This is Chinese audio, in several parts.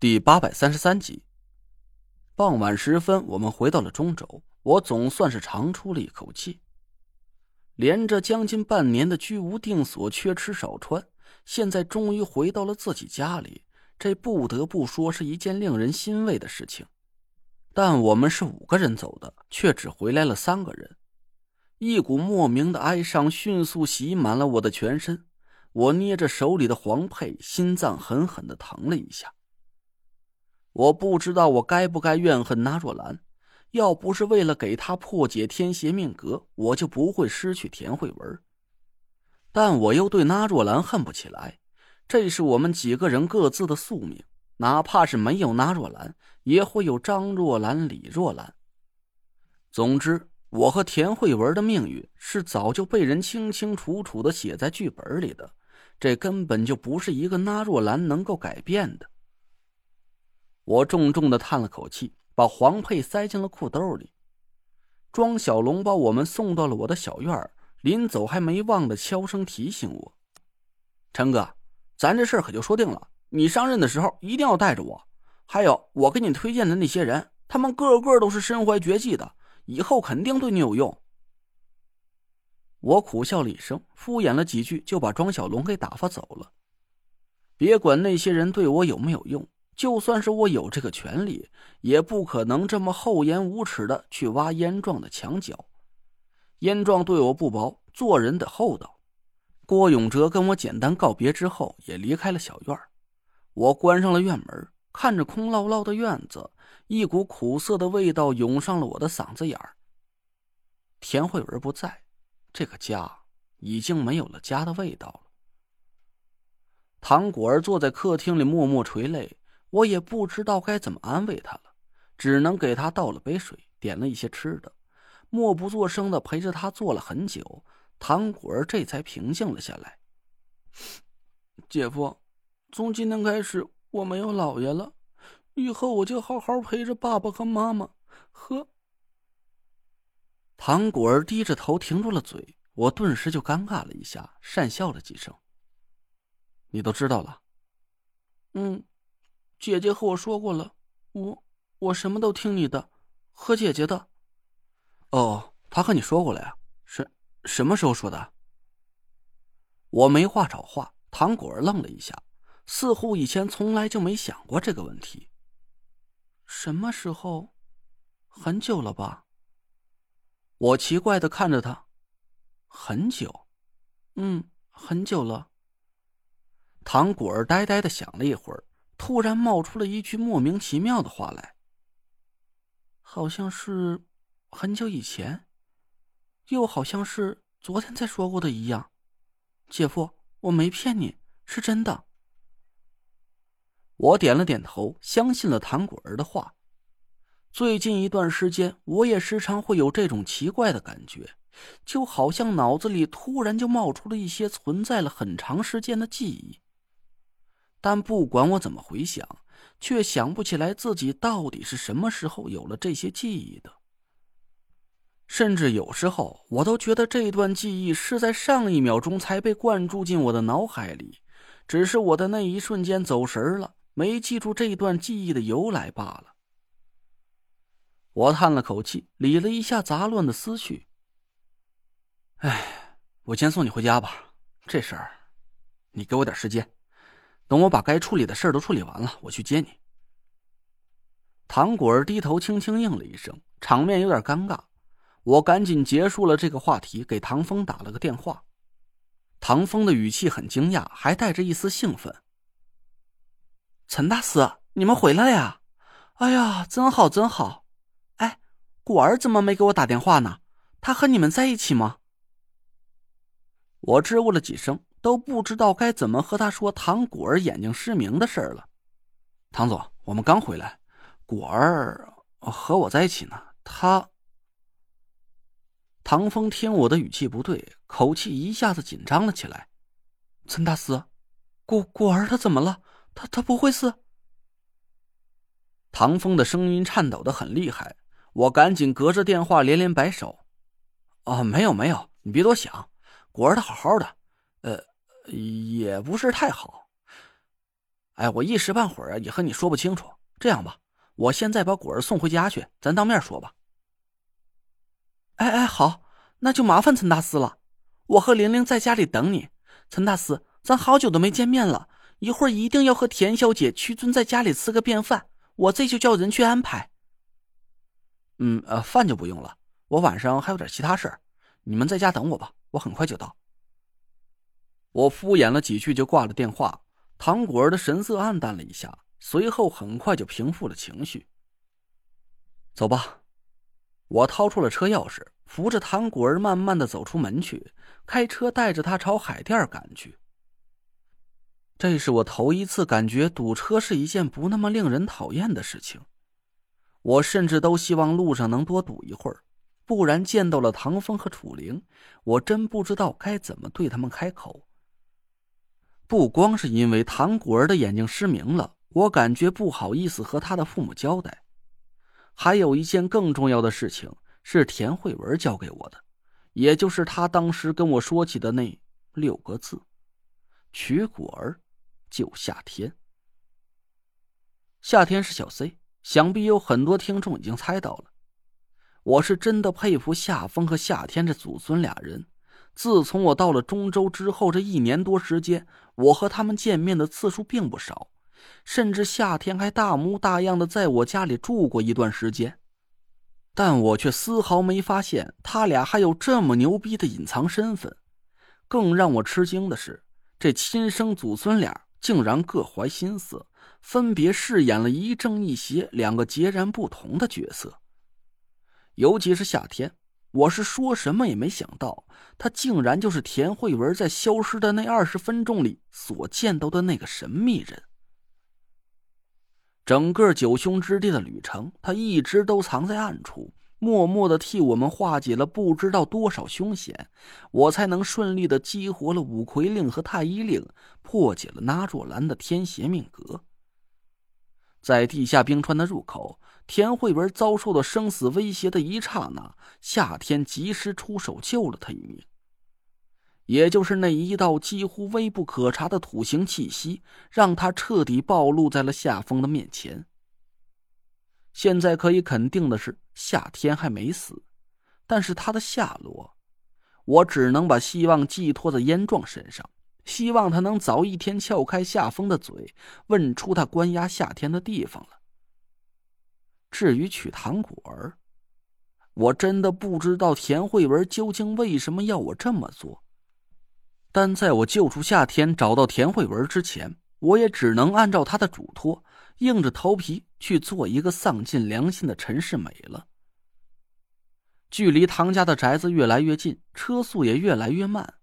第八百三十三集。傍晚时分，我们回到了中轴，我总算是长出了一口气。连着将近半年的居无定所、缺吃少穿，现在终于回到了自己家里，这不得不说是一件令人欣慰的事情。但我们是五个人走的，却只回来了三个人，一股莫名的哀伤迅速袭满了我的全身。我捏着手里的黄佩，心脏狠狠的疼了一下。我不知道我该不该怨恨那若兰，要不是为了给她破解天邪命格，我就不会失去田慧文。但我又对那若兰恨不起来，这是我们几个人各自的宿命，哪怕是没有那若兰，也会有张若兰、李若兰。总之，我和田慧文的命运是早就被人清清楚楚的写在剧本里的，这根本就不是一个那若兰能够改变的。我重重的叹了口气，把黄佩塞进了裤兜里。庄小龙把我们送到了我的小院临走还没忘的悄声提醒我：“陈哥，咱这事可就说定了，你上任的时候一定要带着我。还有我给你推荐的那些人，他们个个都是身怀绝技的，以后肯定对你有用。”我苦笑了一声，敷衍了几句，就把庄小龙给打发走了。别管那些人对我有没有用。就算是我有这个权利，也不可能这么厚颜无耻的去挖燕壮的墙角。燕壮对我不薄，做人得厚道。郭永哲跟我简单告别之后，也离开了小院我关上了院门，看着空落落的院子，一股苦涩的味道涌上了我的嗓子眼儿。田慧文不在，这个家已经没有了家的味道了。唐果儿坐在客厅里默默垂泪。我也不知道该怎么安慰他了，只能给他倒了杯水，点了一些吃的，默不作声的陪着他坐了很久。唐果儿这才平静了下来。姐夫，从今天开始我没有姥爷了，以后我就好好陪着爸爸和妈妈。呵唐果儿低着头停住了嘴，我顿时就尴尬了一下，讪笑了几声。你都知道了？嗯。姐姐和我说过了，我我什么都听你的，和姐姐的。哦，他和你说过了呀？什什么时候说的？我没话找话，唐果儿愣了一下，似乎以前从来就没想过这个问题。什么时候？很久了吧？我奇怪的看着他，很久，嗯，很久了。唐果儿呆呆的想了一会儿。突然冒出了一句莫名其妙的话来，好像是很久以前，又好像是昨天才说过的一样。姐夫，我没骗你，是真的。我点了点头，相信了唐果儿的话。最近一段时间，我也时常会有这种奇怪的感觉，就好像脑子里突然就冒出了一些存在了很长时间的记忆。但不管我怎么回想，却想不起来自己到底是什么时候有了这些记忆的。甚至有时候，我都觉得这段记忆是在上一秒钟才被灌注进我的脑海里，只是我的那一瞬间走神了，没记住这段记忆的由来罢了。我叹了口气，理了一下杂乱的思绪。哎，我先送你回家吧。这事儿，你给我点时间。等我把该处理的事都处理完了，我去接你。唐果儿低头轻轻应了一声，场面有点尴尬。我赶紧结束了这个话题，给唐风打了个电话。唐风的语气很惊讶，还带着一丝兴奋：“陈大师，你们回来呀？哎呀，真好，真好！哎，果儿怎么没给我打电话呢？他和你们在一起吗？”我支吾了几声。都不知道该怎么和他说唐果儿眼睛失明的事儿了。唐总，我们刚回来，果儿和我在一起呢。他，唐风听我的语气不对，口气一下子紧张了起来。陈大师，果果儿他怎么了？他他不会是？唐风的声音颤抖的很厉害，我赶紧隔着电话连连摆手。哦，没有没有，你别多想，果儿他好好的，呃。也不是太好。哎，我一时半会儿啊也和你说不清楚。这样吧，我现在把果儿送回家去，咱当面说吧。哎哎，好，那就麻烦陈大师了。我和玲玲在家里等你。陈大师，咱好久都没见面了，一会儿一定要和田小姐、屈尊在家里吃个便饭，我这就叫人去安排。嗯，呃，饭就不用了，我晚上还有点其他事儿，你们在家等我吧，我很快就到。我敷衍了几句就挂了电话。唐果儿的神色暗淡了一下，随后很快就平复了情绪。走吧，我掏出了车钥匙，扶着唐果儿慢慢的走出门去，开车带着他朝海淀赶去。这是我头一次感觉堵车是一件不那么令人讨厌的事情。我甚至都希望路上能多堵一会儿，不然见到了唐风和楚灵，我真不知道该怎么对他们开口。不光是因为唐果儿的眼睛失明了，我感觉不好意思和他的父母交代。还有一件更重要的事情是田慧文交给我的，也就是他当时跟我说起的那六个字：“娶果儿，救夏天。”夏天是小 C，想必有很多听众已经猜到了。我是真的佩服夏风和夏天这祖孙俩人。自从我到了中州之后，这一年多时间，我和他们见面的次数并不少，甚至夏天还大模大样的在我家里住过一段时间，但我却丝毫没发现他俩还有这么牛逼的隐藏身份。更让我吃惊的是，这亲生祖孙俩竟然各怀心思，分别饰演了一正一邪两个截然不同的角色，尤其是夏天。我是说什么也没想到，他竟然就是田慧文在消失的那二十分钟里所见到的那个神秘人。整个九凶之地的旅程，他一直都藏在暗处，默默的替我们化解了不知道多少凶险，我才能顺利的激活了五魁令和太医令，破解了那若兰的天邪命格。在地下冰川的入口。田慧文遭受到生死威胁的一刹那，夏天及时出手救了他一命。也就是那一道几乎微不可察的土形气息，让他彻底暴露在了夏风的面前。现在可以肯定的是，夏天还没死，但是他的下落，我只能把希望寄托在燕壮身上，希望他能早一天撬开夏风的嘴，问出他关押夏天的地方了。至于取糖果儿，我真的不知道田慧文究竟为什么要我这么做。但在我救出夏天、找到田慧文之前，我也只能按照他的嘱托，硬着头皮去做一个丧尽良心的陈世美了。距离唐家的宅子越来越近，车速也越来越慢。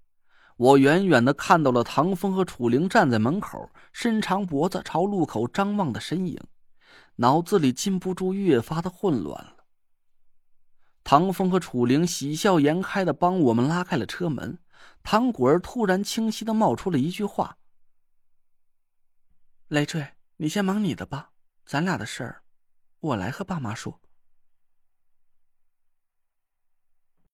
我远远的看到了唐风和楚灵站在门口，伸长脖子朝路口张望的身影。脑子里禁不住越发的混乱了。唐风和楚灵喜笑颜开的帮我们拉开了车门，唐果儿突然清晰的冒出了一句话：“累赘，你先忙你的吧，咱俩的事儿，我来和爸妈说。”